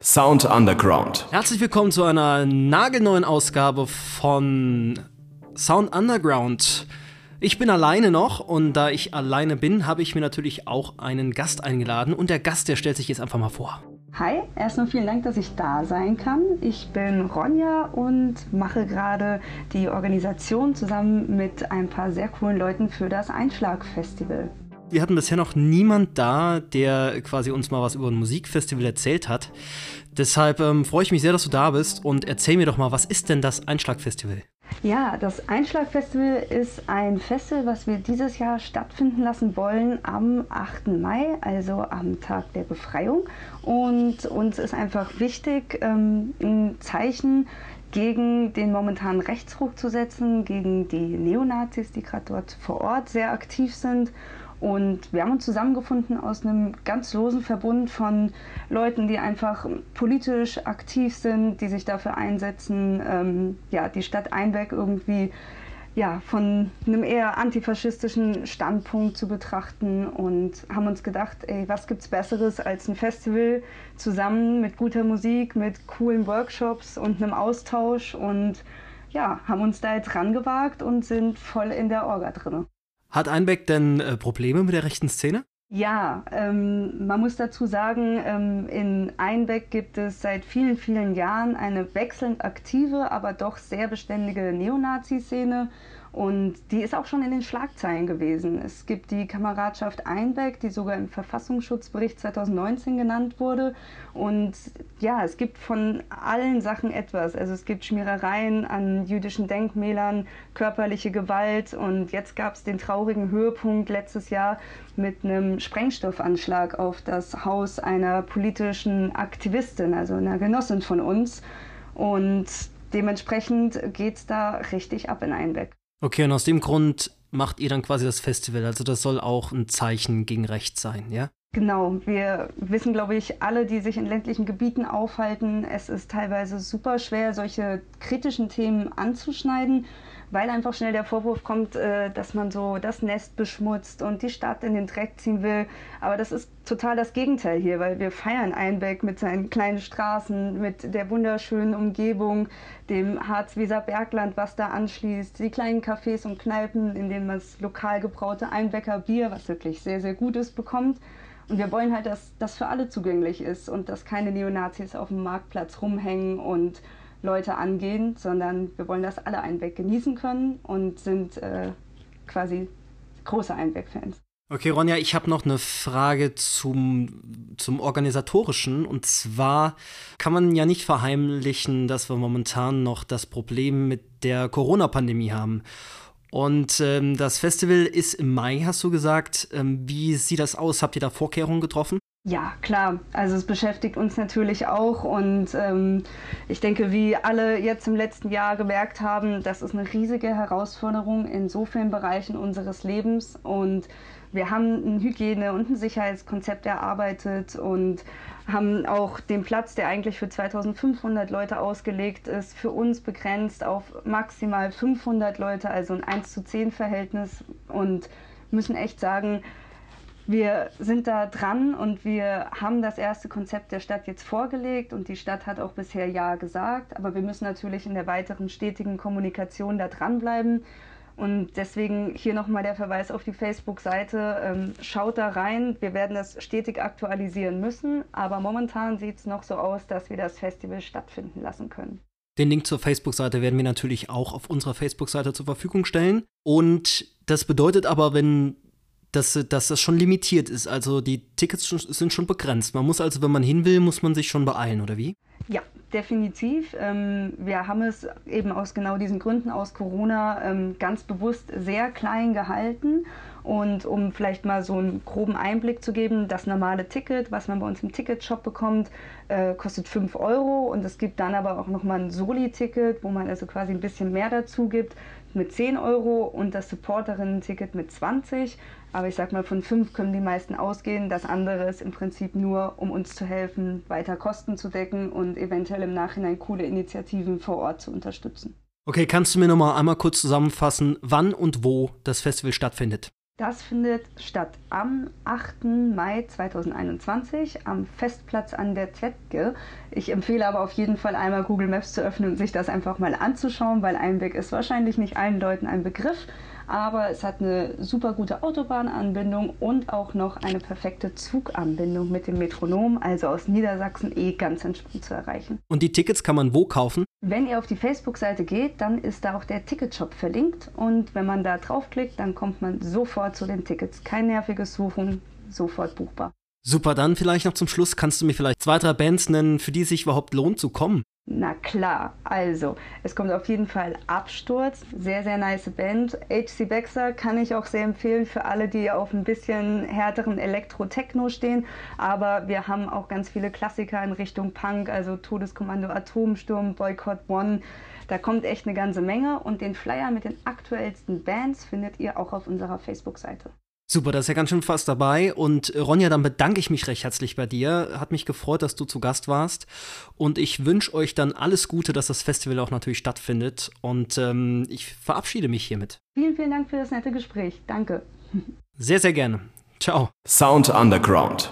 Sound Underground. Herzlich willkommen zu einer nagelneuen Ausgabe von Sound Underground. Ich bin alleine noch und da ich alleine bin, habe ich mir natürlich auch einen Gast eingeladen und der Gast, der stellt sich jetzt einfach mal vor. Hi, erstmal vielen Dank, dass ich da sein kann. Ich bin Ronja und mache gerade die Organisation zusammen mit ein paar sehr coolen Leuten für das Einschlag-Festival. Wir hatten bisher noch niemand da, der quasi uns mal was über ein Musikfestival erzählt hat. Deshalb ähm, freue ich mich sehr, dass du da bist und erzähl mir doch mal, was ist denn das Einschlag-Festival? Ja, das Einschlag-Festival ist ein Festival, was wir dieses Jahr stattfinden lassen wollen am 8. Mai, also am Tag der Befreiung. Und uns ist einfach wichtig, ähm, ein Zeichen gegen den momentanen Rechtsruck zu setzen, gegen die Neonazis, die gerade dort vor Ort sehr aktiv sind und wir haben uns zusammengefunden aus einem ganz losen Verbund von Leuten, die einfach politisch aktiv sind, die sich dafür einsetzen, ähm, ja, die Stadt Einbeck irgendwie ja, von einem eher antifaschistischen Standpunkt zu betrachten und haben uns gedacht, ey, was gibt's Besseres als ein Festival zusammen mit guter Musik, mit coolen Workshops und einem Austausch und ja, haben uns da jetzt rangewagt und sind voll in der Orga drin. Hat Einbeck denn äh, Probleme mit der rechten Szene? Ja, ähm, man muss dazu sagen, ähm, in Einbeck gibt es seit vielen, vielen Jahren eine wechselnd aktive, aber doch sehr beständige Neonazi-Szene. Und die ist auch schon in den Schlagzeilen gewesen. Es gibt die Kameradschaft Einbeck, die sogar im Verfassungsschutzbericht 2019 genannt wurde. Und ja, es gibt von allen Sachen etwas. Also es gibt Schmierereien an jüdischen Denkmälern, körperliche Gewalt. Und jetzt gab es den traurigen Höhepunkt letztes Jahr mit einem Sprengstoffanschlag auf das Haus einer politischen Aktivistin, also einer Genossin von uns. Und dementsprechend geht es da richtig ab in Einbeck. Okay, und aus dem Grund macht ihr dann quasi das Festival. Also das soll auch ein Zeichen gegen rechts sein, ja? Genau, wir wissen, glaube ich, alle, die sich in ländlichen Gebieten aufhalten, es ist teilweise super schwer, solche kritischen Themen anzuschneiden weil einfach schnell der Vorwurf kommt, äh, dass man so das Nest beschmutzt und die Stadt in den Dreck ziehen will. Aber das ist total das Gegenteil hier, weil wir feiern Einbeck mit seinen kleinen Straßen, mit der wunderschönen Umgebung, dem Harz-Weser Bergland, was da anschließt, die kleinen Cafés und Kneipen, in denen man das lokal gebraute Einbecker Bier, was wirklich sehr, sehr gut ist, bekommt. Und wir wollen halt, dass das für alle zugänglich ist und dass keine Neonazis auf dem Marktplatz rumhängen und Leute angehen, sondern wir wollen, dass alle Einbeck genießen können und sind äh, quasi große Einbeck-Fans. Okay, Ronja, ich habe noch eine Frage zum, zum Organisatorischen. Und zwar kann man ja nicht verheimlichen, dass wir momentan noch das Problem mit der Corona-Pandemie haben. Und ähm, das Festival ist im Mai, hast du gesagt. Ähm, wie sieht das aus? Habt ihr da Vorkehrungen getroffen? Ja, klar. Also es beschäftigt uns natürlich auch und ähm, ich denke, wie alle jetzt im letzten Jahr gemerkt haben, das ist eine riesige Herausforderung in so vielen Bereichen unseres Lebens und wir haben ein Hygiene- und ein Sicherheitskonzept erarbeitet und haben auch den Platz, der eigentlich für 2500 Leute ausgelegt ist, für uns begrenzt auf maximal 500 Leute, also ein 1 zu 10 Verhältnis und müssen echt sagen, wir sind da dran und wir haben das erste Konzept der Stadt jetzt vorgelegt und die Stadt hat auch bisher Ja gesagt, aber wir müssen natürlich in der weiteren stetigen Kommunikation da dranbleiben. Und deswegen hier nochmal der Verweis auf die Facebook-Seite. Ähm, schaut da rein. Wir werden das stetig aktualisieren müssen. Aber momentan sieht es noch so aus, dass wir das Festival stattfinden lassen können. Den Link zur Facebook-Seite werden wir natürlich auch auf unserer Facebook-Seite zur Verfügung stellen. Und das bedeutet aber, wenn dass, dass das schon limitiert ist. Also die Tickets sind schon begrenzt. Man muss also, wenn man hin will, muss man sich schon beeilen, oder wie? Ja, definitiv. Ähm, wir haben es eben aus genau diesen Gründen aus Corona ähm, ganz bewusst sehr klein gehalten. Und um vielleicht mal so einen groben Einblick zu geben, das normale Ticket, was man bei uns im Ticketshop bekommt, äh, kostet 5 Euro. Und es gibt dann aber auch nochmal ein Soli-Ticket, wo man also quasi ein bisschen mehr dazu gibt, mit 10 Euro und das Supporterinnen-Ticket mit 20. Aber ich sag mal, von 5 können die meisten ausgehen. Das andere ist im Prinzip nur, um uns zu helfen, weiter Kosten zu decken und eventuell im Nachhinein coole Initiativen vor Ort zu unterstützen. Okay, kannst du mir noch mal einmal kurz zusammenfassen, wann und wo das Festival stattfindet? Das findet statt am 8. Mai 2021 am Festplatz an der Zetke. Ich empfehle aber auf jeden Fall einmal Google Maps zu öffnen und sich das einfach mal anzuschauen, weil Einweg ist wahrscheinlich nicht allen Leuten ein Begriff aber es hat eine super gute Autobahnanbindung und auch noch eine perfekte Zuganbindung mit dem Metronom, also aus Niedersachsen eh ganz entspannt zu erreichen. Und die Tickets kann man wo kaufen? Wenn ihr auf die Facebook-Seite geht, dann ist da auch der Ticketshop verlinkt und wenn man da draufklickt, dann kommt man sofort zu den Tickets. Kein nerviges Suchen, sofort buchbar. Super, dann vielleicht noch zum Schluss kannst du mir vielleicht zwei, drei Bands nennen, für die es sich überhaupt lohnt zu kommen. Na klar, also es kommt auf jeden Fall Absturz, sehr, sehr nice Band. HC Baxter kann ich auch sehr empfehlen für alle, die auf ein bisschen härteren Elektro-Techno stehen. Aber wir haben auch ganz viele Klassiker in Richtung Punk, also Todeskommando Atomsturm, Boycott One. Da kommt echt eine ganze Menge und den Flyer mit den aktuellsten Bands findet ihr auch auf unserer Facebook-Seite. Super, das ist ja ganz schön fast dabei. Und äh, Ronja, dann bedanke ich mich recht herzlich bei dir. Hat mich gefreut, dass du zu Gast warst. Und ich wünsche euch dann alles Gute, dass das Festival auch natürlich stattfindet. Und ähm, ich verabschiede mich hiermit. Vielen, vielen Dank für das nette Gespräch. Danke. Sehr, sehr gerne. Ciao. Sound Underground.